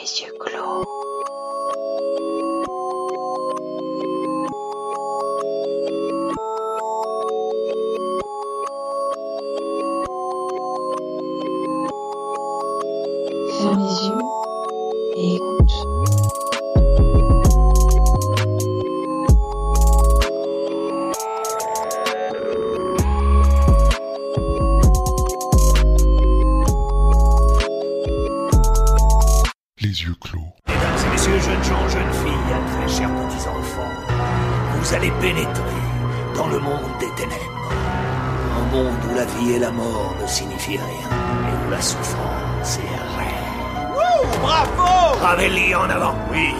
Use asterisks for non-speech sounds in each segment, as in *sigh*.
Les yeux clos. Vous allez pénétrer dans le monde des ténèbres. Un monde où la vie et la mort ne signifient rien, et où la souffrance est réelle. Bravo Ravelli en avant, oui.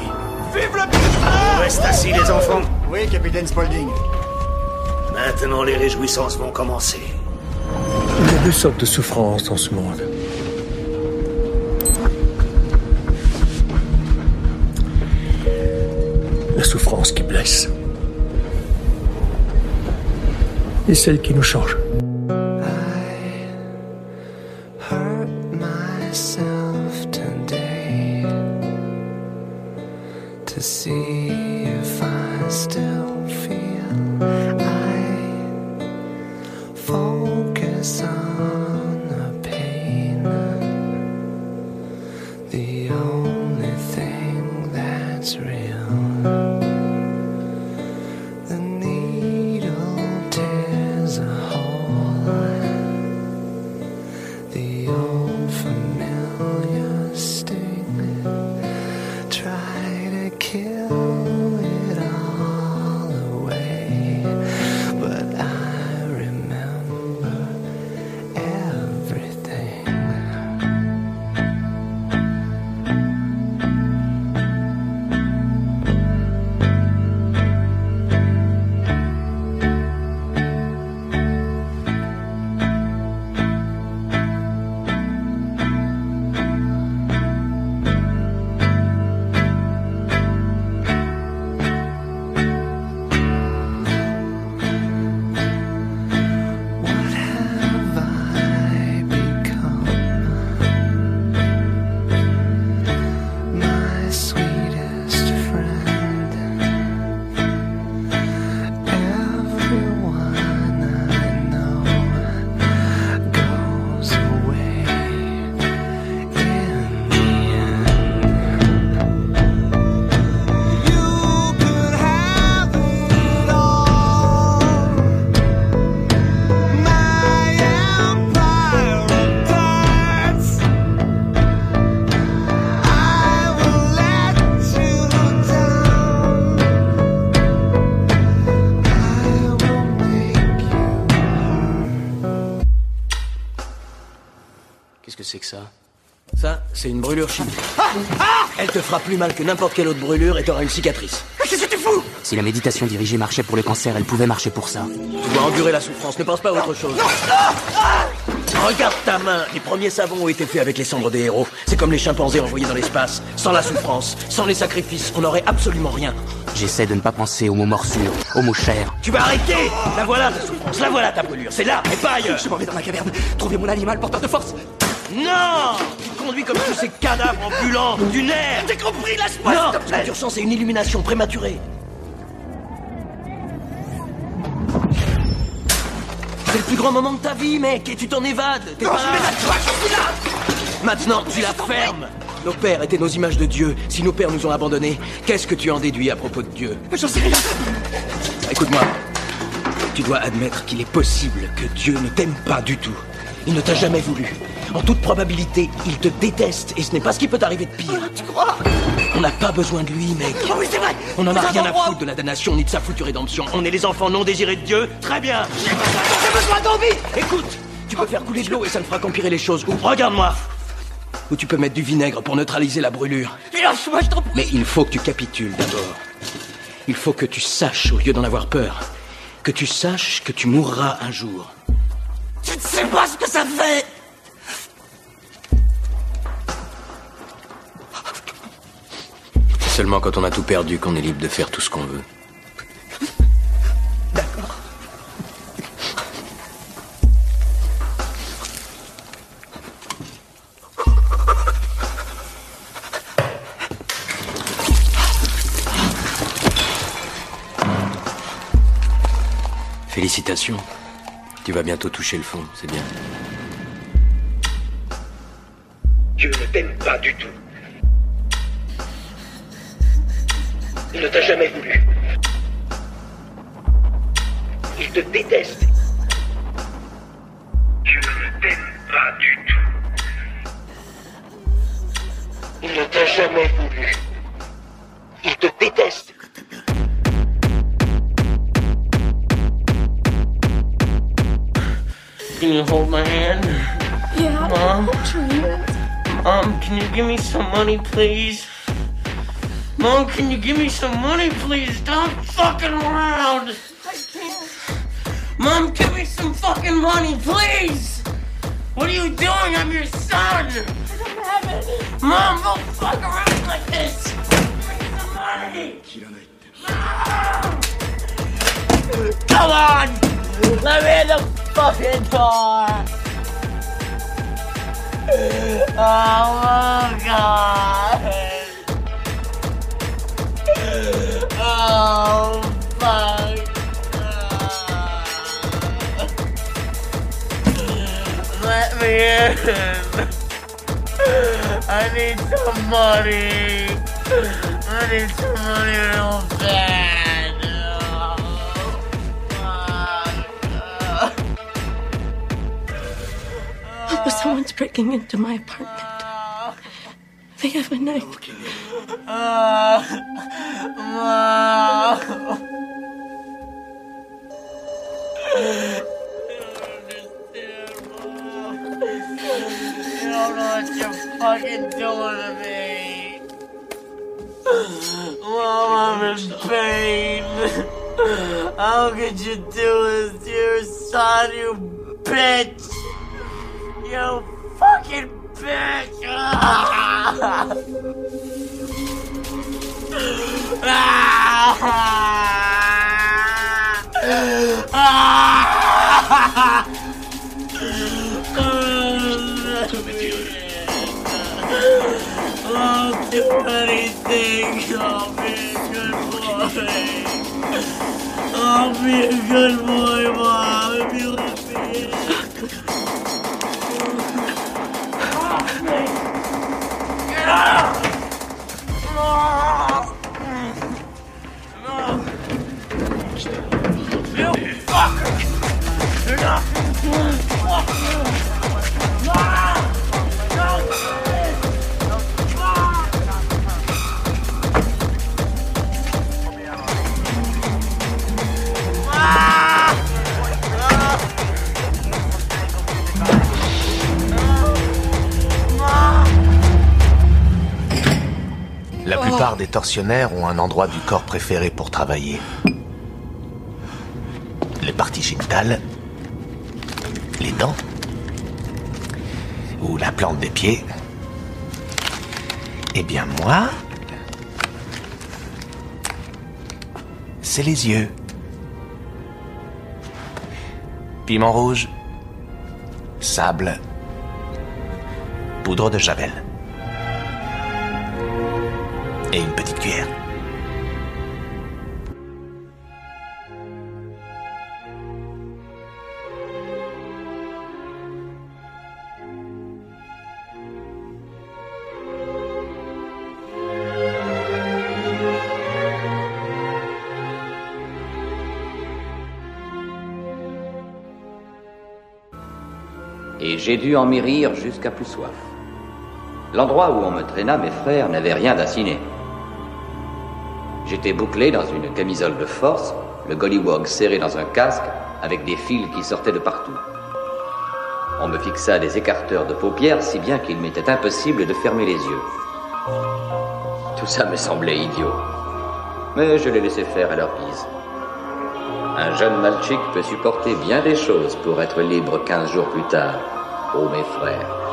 Vive le putain Reste assis, les enfants. Oui, capitaine Spaulding. Maintenant, les réjouissances vont commencer. Il y a deux sortes de souffrances dans ce monde. Blesse. Et celle qui nous change. to see if I still feel Qu'est-ce que c'est que ça? Ça, c'est une brûlure chimique. *laughs* Elle te fera plus mal que n'importe quelle autre brûlure et t'auras une cicatrice. Qu'est-ce que tu fous? Si la méditation dirigée marchait pour le cancer, elle pouvait marcher pour ça. Tu dois endurer la souffrance, ne pense pas à autre chose. Regarde ta main, les premiers savons ont été faits avec les cendres des héros. C'est comme les chimpanzés envoyés dans l'espace. Sans la souffrance, sans les sacrifices, on n'aurait absolument rien. J'essaie de ne pas penser aux mots morsures, aux mots chers. Tu vas arrêter La voilà ta souffrance, la voilà ta brûlure, c'est là, et pas ailleurs Je m'en vais dans ma caverne, trouver mon animal porteur de force. Non Tu conduis comme tous ces cadavres ambulants du nerf J'ai compris, lâche-moi Non s'il te Ce plaît. que tu ressens, c'est une illumination prématurée. C'est le plus grand moment de ta vie, mec, et tu t'en évades. T'es Non, pas je là. m'évade toi, je suis là Maintenant, tu la fermes. Nos pères étaient nos images de Dieu. Si nos pères nous ont abandonnés, qu'est-ce que tu en déduis à propos de Dieu? J'en sais rien. Écoute-moi. Tu dois admettre qu'il est possible que Dieu ne t'aime pas du tout. Il ne t'a jamais voulu. En toute probabilité, il te déteste et ce n'est pas ce qui peut t'arriver de pire. Tu crois? On n'a pas besoin de lui, mec. Oh oui, c'est vrai On n'en a rien à foutre de la damnation ni de sa foutue rédemption. On est les enfants non désirés de Dieu. Très bien. J'ai besoin d'envie Écoute, tu peux faire couler de l'eau et ça ne fera qu'empirer les choses. Ou regarde-moi. Ou tu peux mettre du vinaigre pour neutraliser la brûlure. Lâche-moi, je t'en prie Mais il faut que tu capitules d'abord. Il faut que tu saches, au lieu d'en avoir peur, que tu saches que tu mourras un jour. Tu ne sais pas ce que ça fait seulement quand on a tout perdu qu'on est libre de faire tout ce qu'on veut. D'accord. Félicitations. Tu vas bientôt toucher le fond, c'est bien. Je ne t'aime pas du tout. Il ne t'a jamais voulu. Il te déteste. Dieu ne t'aime pas du tout. Il ne t'a jamais voulu. Il te déteste. Can you hold my hand? Yeah, Mom? I'm trying. Mom, can you give me some money, please? Mom, can you give me some money, please? Stop fucking around! I can't. Mom, give me some fucking money, please! What are you doing? I'm your son! I don't have any. Mom, don't fuck around like this! Give me some money! Mom! Come on! Let me in the fucking door! Oh, my God! Oh, fuck! Let me in! I need some money. I need some money real bad. Oh, fuck. Oh, someone's breaking into my apartment. They have a knife. You don't know what you're fucking doing to me. Mom, I'm in you do this to your you bitch? You fucking bitch! I'll do anything. I'll be a good boy. I'll be a good boy, Mom, if you let me in. Get out! You tortionnaires ont un endroit du corps préféré pour travailler. Les parties génitales, les dents, ou la plante des pieds. Eh bien moi, c'est les yeux. Piment rouge, sable, poudre de javel. Et une petite et j'ai dû en mérir jusqu'à plus soif. L'endroit où on me traîna, mes frères, n'avait rien d'inciné. J'étais bouclé dans une camisole de force, le gollywog serré dans un casque, avec des fils qui sortaient de partout. On me fixa des écarteurs de paupières si bien qu'il m'était impossible de fermer les yeux. Tout ça me semblait idiot. Mais je les laissais faire à leur guise. Un jeune Malchik peut supporter bien des choses pour être libre quinze jours plus tard. Oh mes frères.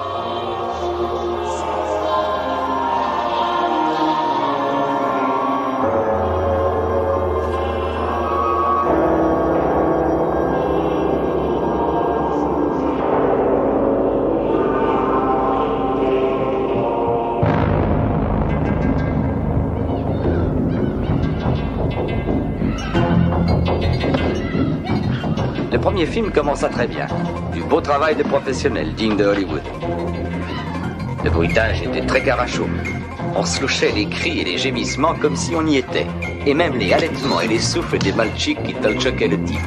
Premier film commença très bien. Du beau travail de professionnel, digne de Hollywood. Le bruitage était très carachot. On se louchait les cris et les gémissements comme si on y était. Et même les halètements et les souffles des malchiks qui tolchoquaient le type.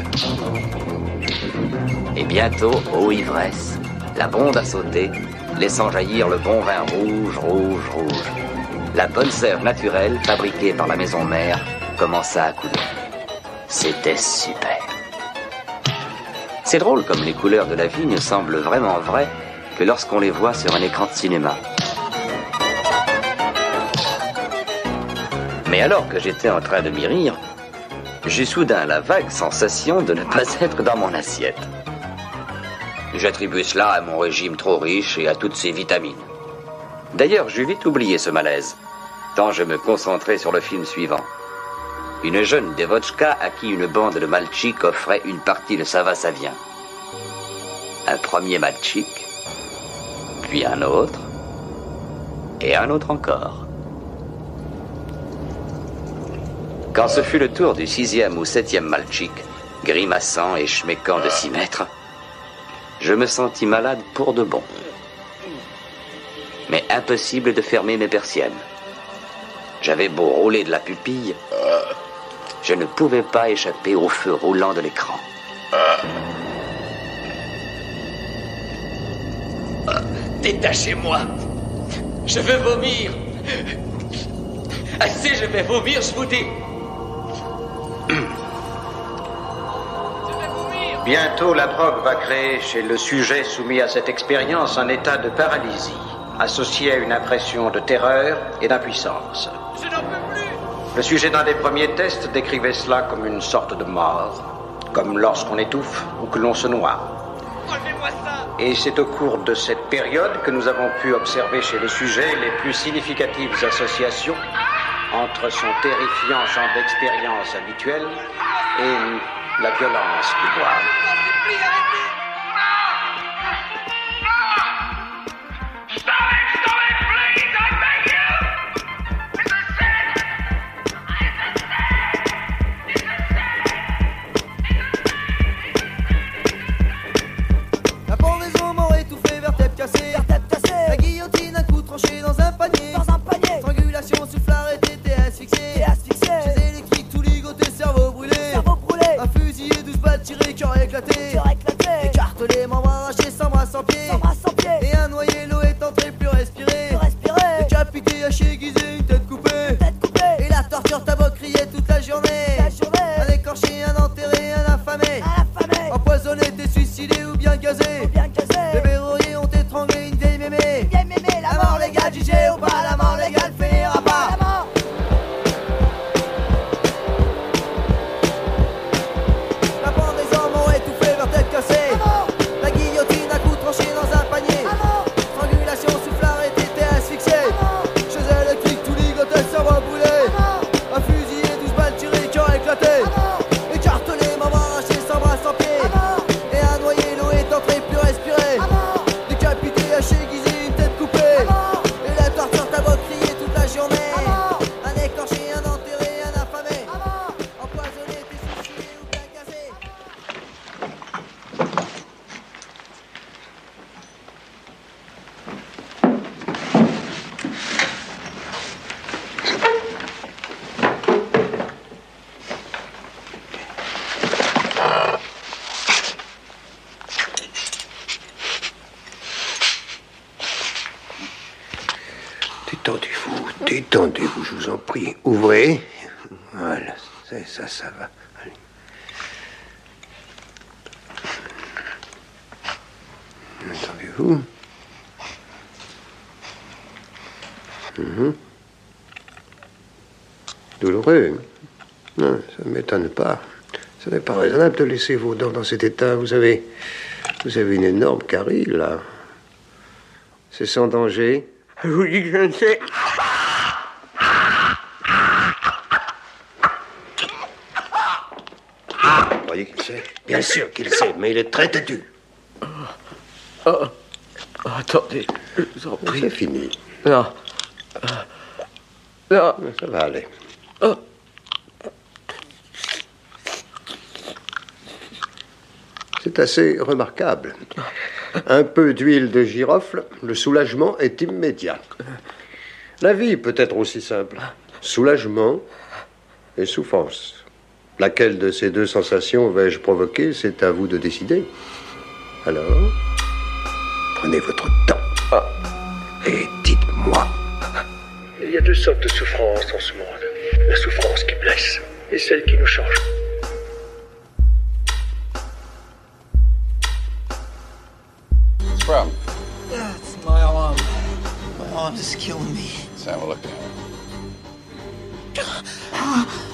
Et bientôt, ô ivresse, la bonde a sauté, laissant jaillir le bon vin rouge, rouge, rouge. La bonne sève naturelle, fabriquée par la maison mère, commença à couler. C'était super. C'est drôle comme les couleurs de la vigne semblent vraiment vraies que lorsqu'on les voit sur un écran de cinéma. Mais alors que j'étais en train de m'y rire, j'eus soudain la vague sensation de ne pas *laughs* être dans mon assiette. J'attribue cela à mon régime trop riche et à toutes ses vitamines. D'ailleurs, j'eus vite oublié ce malaise, tant je me concentrais sur le film suivant. Une jeune dévotchka à qui une bande de malchiks offrait une partie de sa vassavien. Un premier malchik, puis un autre, et un autre encore. Quand ce fut le tour du sixième ou septième malchik, grimaçant et schméquant de six mètres, je me sentis malade pour de bon. Mais impossible de fermer mes persiennes. J'avais beau rouler de la pupille, je ne pouvais pas échapper au feu roulant de l'écran. Détachez-moi. Je veux vomir. Assez, je vais vomir, je vous dis. Bientôt, la drogue va créer chez le sujet soumis à cette expérience un état de paralysie, associé à une impression de terreur et d'impuissance. Le sujet d'un des premiers tests décrivait cela comme une sorte de mort, comme lorsqu'on étouffe ou que l'on se noie. Et c'est au cours de cette période que nous avons pu observer chez le sujet les plus significatives associations entre son terrifiant champ d'expérience habituel et la violence du bois. Ça, va. Allez. Détendez-vous. Mhm. Douloureux. Non, ça ne m'étonne pas. Ce n'est pas raisonnable de laisser vos dents dans cet état. Vous avez, vous avez une énorme carie, là. C'est sans danger. Je vous dis que je ne sais. Vous croyez qu'il sait Bien sûr qu'il sait, mais il est très têtu. Oh, attendez, je vous en prie. C'est fini. Non. Non. Ça va aller. C'est assez remarquable. Un peu d'huile de girofle, le soulagement est immédiat. La vie peut être aussi simple. Soulagement et souffrance. Laquelle de ces deux sensations vais-je provoquer? C'est à vous de décider. Alors, prenez votre temps. Et dites-moi. Il y a deux sortes de souffrance dans ce monde. La souffrance qui blesse et celle qui nous change. It's my arm. My arm is killing me. Let's have a look at it.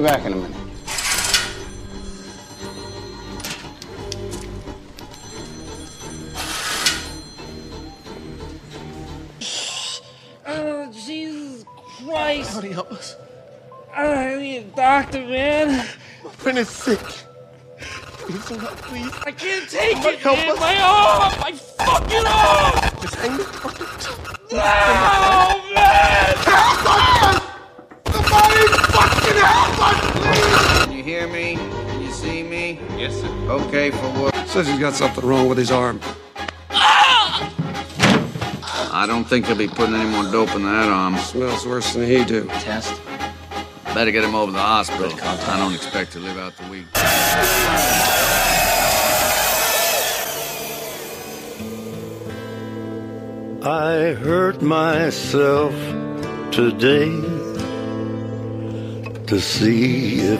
Be back in a minute. Oh, Jesus Christ. Somebody help us. I need a doctor, man. My friend is sick. Please, some help, please. I can't take Somebody it, help man. us. My arm! My fucking arm! Just hang there. Hear me? Can you see me? Yes, sir. Okay, for what? Says he's got something wrong with his arm. I don't think they'll be putting any more dope in that arm. Smells worse than he do. Test? Better get him over to the hospital. I don't expect to live out the week. I hurt myself today to see if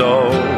it